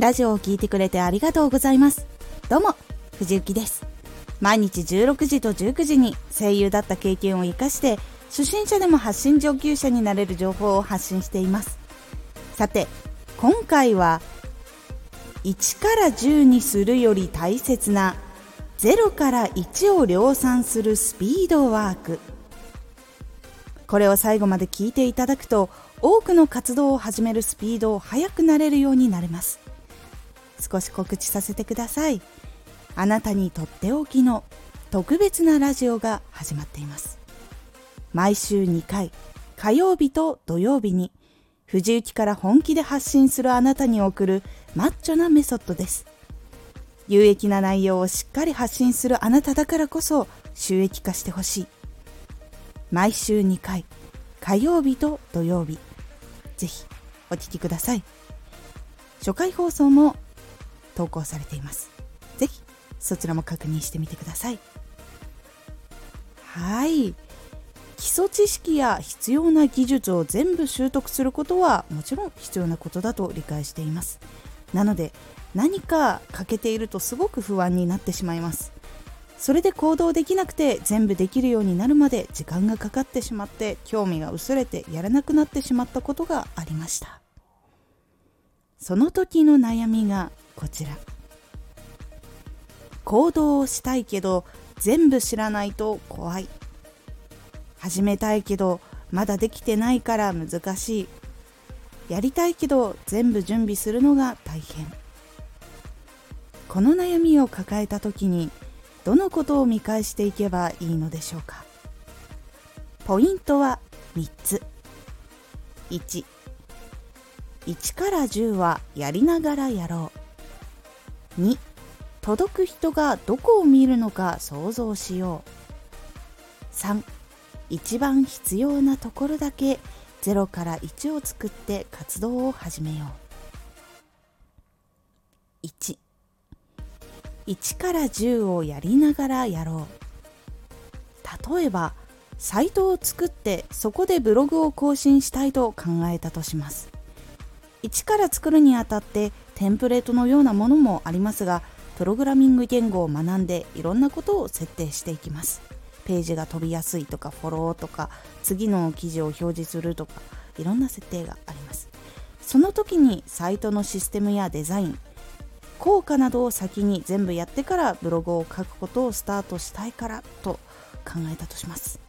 ラジオを聴いてくれてありがとうございます。どうも藤幸です。毎日16時と19時に声優だった経験を生かして初心者でも発信上級者になれる情報を発信しています。さて今回は1から10にするより大切な0から1を量産するスピードワーク。これを最後まで聞いていただくと多くの活動を始めるスピードを速くなれるようになれます。少し告知させてください。あなたにとっておきの特別なラジオが始まっています。毎週2回火曜日と土曜日に藤雪から本気で発信するあなたに送るマッチョなメソッドです。有益な内容をしっかり発信するあなただからこそ収益化してほしい。毎週2回火曜日と土曜日。ぜひお聴きください。初回放送も投稿されています。ぜひそちらも確認してみてください。はい。基礎知識や必要な技術を全部習得することはもちろん必要なことだと理解しています。なので何か欠けているとすごく不安になってしまいます。それで行動できなくて全部できるようになるまで時間がかかってしまって興味が薄れてやらなくなってしまったことがありました。その時の悩みがこちら。行動をしたいけど全部知らないと怖い。始めたいけどまだできてないから難しい。やりたいけど全部準備するのが大変。この悩みを抱えた時にどのことを見返していけばいいのでしょうか。ポイントは3つ。1 1から10はやりながらやろう。2届く人がどこを見るのか想像しよう。3一番必要なところだけ0から1を作って活動を始めよう。1 1から10をやりながらやろう。例えばサイトを作ってそこでブログを更新したいと考えたとします。1から作るにあたってテンプレートのようなものもありますがプログラミング言語を学んでいろんなことを設定していきます。ページが飛びやすいとかフォローとか次の記事を表示するとかいろんな設定があります。その時にサイトのシステムやデザイン効果などを先に全部やってからブログを書くことをスタートしたいからと考えたとします。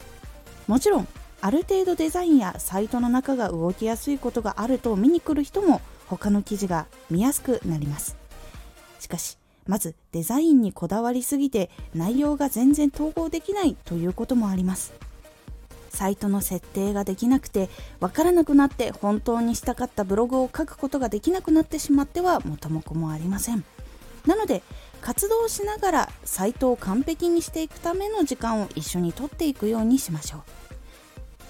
もちろんある程度デザインやサイトの中が動きやすいことがあると見に来る人も他の記事が見やすくなります。しかしまずデザインにこだわりすぎて内容が全然統合できないということもあります。サイトの設定ができなくてわからなくなって本当にしたかったブログを書くことができなくなってしまっては元も子もありません。なので活動しながらサイトを完璧にしていくための時間を一緒にとっていくようにしましょ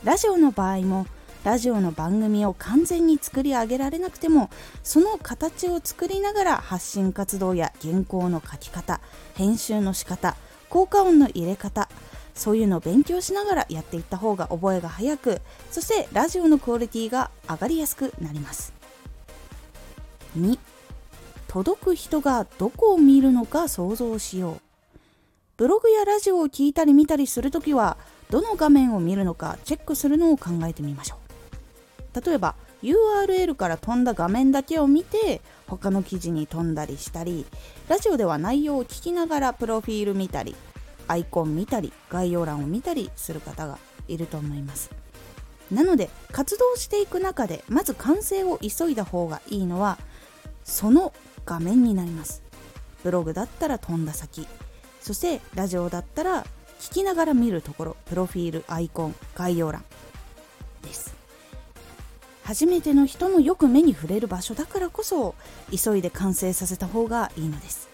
う。ラジオの場合もラジオの番組を完全に作り上げられなくてもその形を作りながら発信活動や原稿の書き方編集の仕方効果音の入れ方そういうのを勉強しながらやっていった方が覚えが早くそしてラジオのクオリティが上がりやすくなります。2届く人がどこを見るのか想像しよう。ブログやラジオを聞いたり見たりするときはどの画面を見るのかチェックするのを考えてみましょう。例えば URL から飛んだ画面だけを見て他の記事に飛んだりしたりラジオでは内容を聞きながらプロフィール見たりアイコン見たり概要欄を見たりする方がいると思います。なので活動していく中でまず完成を急いだ方がいいのはその画面になります。ブログだったら飛んだ先。そしてラジオだったら聞きながら見るところプロフィールアイコン概要欄。初めての人もよく目に触れる場所だからこそ急いで完成させた方がいいのです。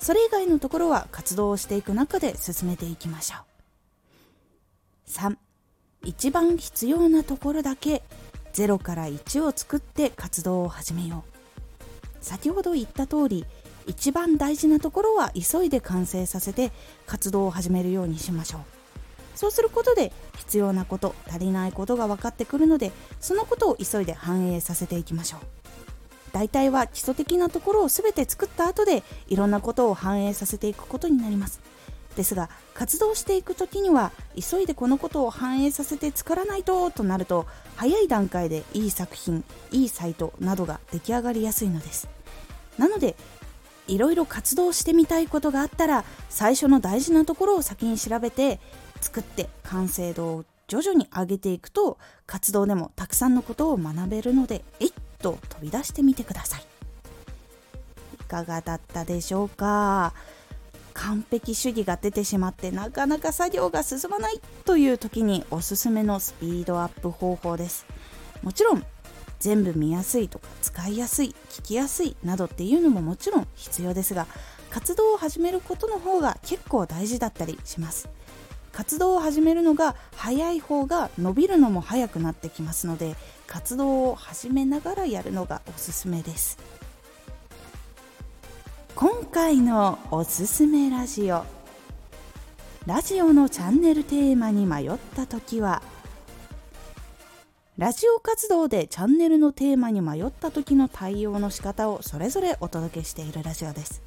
それ以外のところは活動をしていく中で進めていきましょう。3一番必要なところだけ0から1を作って活動を始めよう。先ほど言った通り一番大事なところは急いで完成させて活動を始めるようにしましょう。そうすることで必要なこと足りないことが分かってくるのでそのことを急いで反映させていきましょう。大体は基礎的なところを全て作った後でいろんなことを反映させていくことになります。ですが活動していく時には急いでこのことを反映させて作らないととなると早い段階でいい作品いいサイトなどが出来上がりやすいのです。なのでいろいろ活動してみたいことがあったら最初の大事なところを先に調べて作って完成度を徐々に上げていくと活動でもたくさんのことを学べるのでえいっと飛び出してみてください。いかがだったでしょうか？完璧主義が出てしまってなかなか作業が進まないという時におすすめのスピードアップ方法です。もちろん全部見やすいとか使いやすい聞きやすいなどっていうのももちろん必要ですが活動を始めることの方が結構大事だったりします。活動を始めるのが早い方が伸びるのも早くなってきますので活動を始めながらやるのがおすすめです。今回のおすすめラジオ。ラジオのチャンネルテーマに迷った時はラジオ活動でチャンネルのテーマに迷った時の対応の仕方をそれぞれお届けしているラジオです。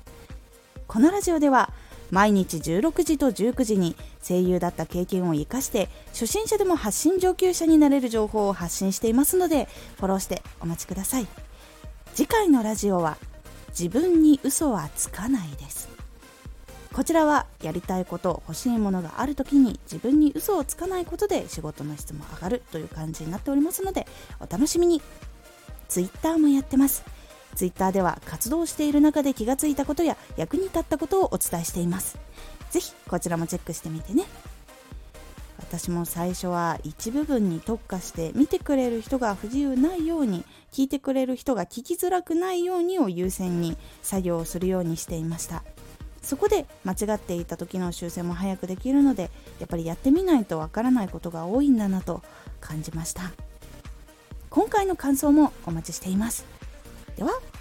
このラジオでは毎日16時と19時に声優だった経験を生かして初心者でも発信上級者になれる情報を発信していますのでフォローしてお待ちください。次回のラジオは自分に嘘はつかないです。こちらはやりたいこと欲しいものがある時に自分に嘘をつかないことで仕事の質も上がるという感じになっておりますのでお楽しみに。Twitter もやってます。ツイッターでは活動している中で気がついたことや役に立ったことをお伝えしています。是非こちらもチェックしてみてね。私も最初は一部分に特化して見てくれる人が不自由ないように聞いてくれる人が聞きづらくないようにを優先に作業をするようにしていました。そこで間違っていた時の修正も早くできるのでやっぱりやってみないとわからないことが多いんだなと感じました。今回の感想もお待ちしています。では。